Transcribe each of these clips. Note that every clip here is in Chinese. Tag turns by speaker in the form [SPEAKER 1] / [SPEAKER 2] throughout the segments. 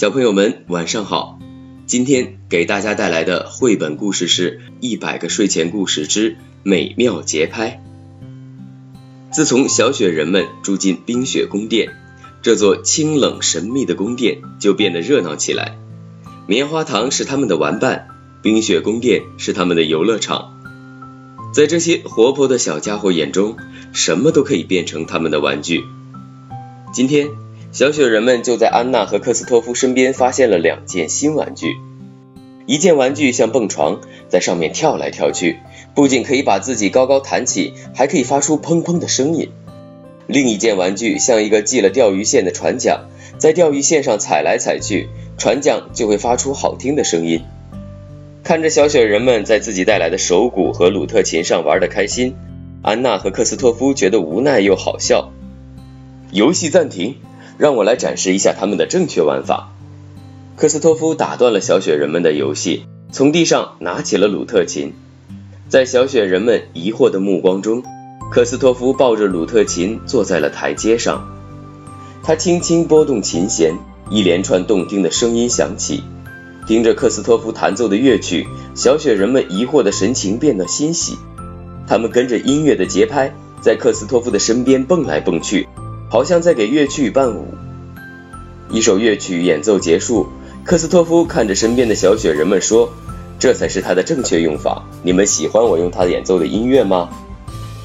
[SPEAKER 1] 小朋友们晚上好，今天给大家带来的绘本故事是《一百个睡前故事之美妙节拍》。自从小雪人们住进冰雪宫殿，这座清冷神秘的宫殿就变得热闹起来。棉花糖是他们的玩伴，冰雪宫殿是他们的游乐场。在这些活泼的小家伙眼中，什么都可以变成他们的玩具。今天。小雪人们就在安娜和克斯托夫身边发现了两件新玩具。一件玩具像蹦床，在上面跳来跳去，不仅可以把自己高高弹起，还可以发出砰砰的声音。另一件玩具像一个系了钓鱼线的船桨，在钓鱼线上踩来踩去，船桨就会发出好听的声音。看着小雪人们在自己带来的手鼓和鲁特琴上玩得开心，安娜和克斯托夫觉得无奈又好笑。游戏暂停。让我来展示一下他们的正确玩法。克斯托夫打断了小雪人们的游戏，从地上拿起了鲁特琴。在小雪人们疑惑的目光中，克斯托夫抱着鲁特琴坐在了台阶上。他轻轻拨动琴弦，一连串动听的声音响起。听着克斯托夫弹奏的乐曲，小雪人们疑惑的神情变得欣喜。他们跟着音乐的节拍，在克斯托夫的身边蹦来蹦去。好像在给乐曲伴舞。一首乐曲演奏结束，克斯托夫看着身边的小雪人们说：“这才是它的正确用法。你们喜欢我用它演奏的音乐吗？”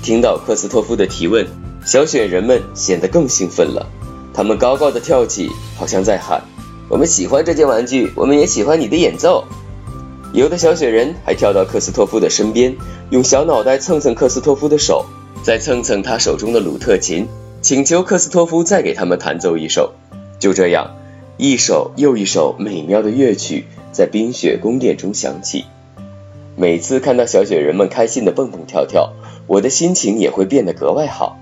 [SPEAKER 1] 听到克斯托夫的提问，小雪人们显得更兴奋了。他们高高的跳起，好像在喊：“我们喜欢这件玩具，我们也喜欢你的演奏。”有的小雪人还跳到克斯托夫的身边，用小脑袋蹭蹭克斯托夫的手，再蹭蹭他手中的鲁特琴。请求克斯托夫再给他们弹奏一首。就这样，一首又一首美妙的乐曲在冰雪宫殿中响起。每次看到小雪人们开心的蹦蹦跳跳，我的心情也会变得格外好。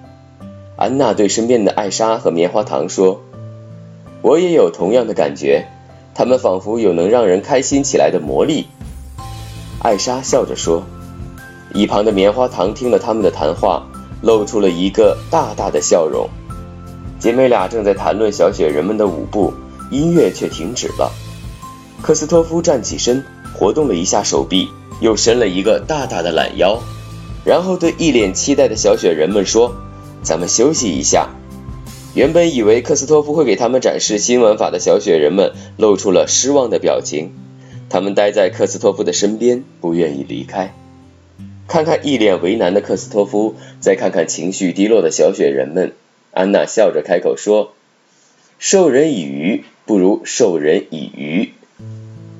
[SPEAKER 1] 安娜对身边的艾莎和棉花糖说：“我也有同样的感觉，他们仿佛有能让人开心起来的魔力。”艾莎笑着说。一旁的棉花糖听了他们的谈话。露出了一个大大的笑容。姐妹俩正在谈论小雪人们的舞步，音乐却停止了。克斯托夫站起身，活动了一下手臂，又伸了一个大大的懒腰，然后对一脸期待的小雪人们说：“咱们休息一下。”原本以为克斯托夫会给他们展示新玩法的小雪人们露出了失望的表情，他们待在克斯托夫的身边，不愿意离开。看看一脸为难的克斯托夫，再看看情绪低落的小雪人们，安娜笑着开口说：“授人以鱼，不如授人以渔。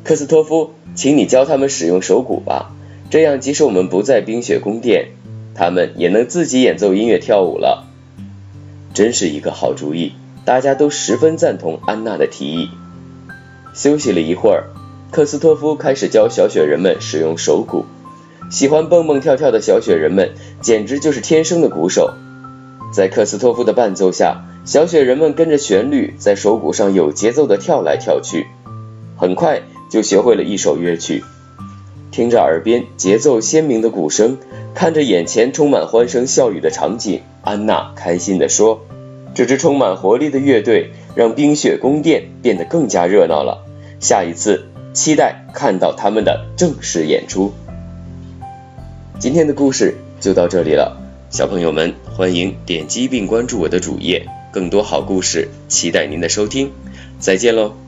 [SPEAKER 1] 克斯托夫，请你教他们使用手鼓吧，这样即使我们不在冰雪宫殿，他们也能自己演奏音乐跳舞了。”真是一个好主意，大家都十分赞同安娜的提议。休息了一会儿，克斯托夫开始教小雪人们使用手鼓。喜欢蹦蹦跳跳的小雪人们简直就是天生的鼓手，在克斯托夫的伴奏下，小雪人们跟着旋律在手鼓上有节奏的跳来跳去，很快就学会了一首乐曲。听着耳边节奏鲜明的鼓声，看着眼前充满欢声笑语的场景，安娜开心地说：“这支充满活力的乐队让冰雪宫殿变得更加热闹了。下一次，期待看到他们的正式演出。”今天的故事就到这里了，小朋友们欢迎点击并关注我的主页，更多好故事期待您的收听，再见喽。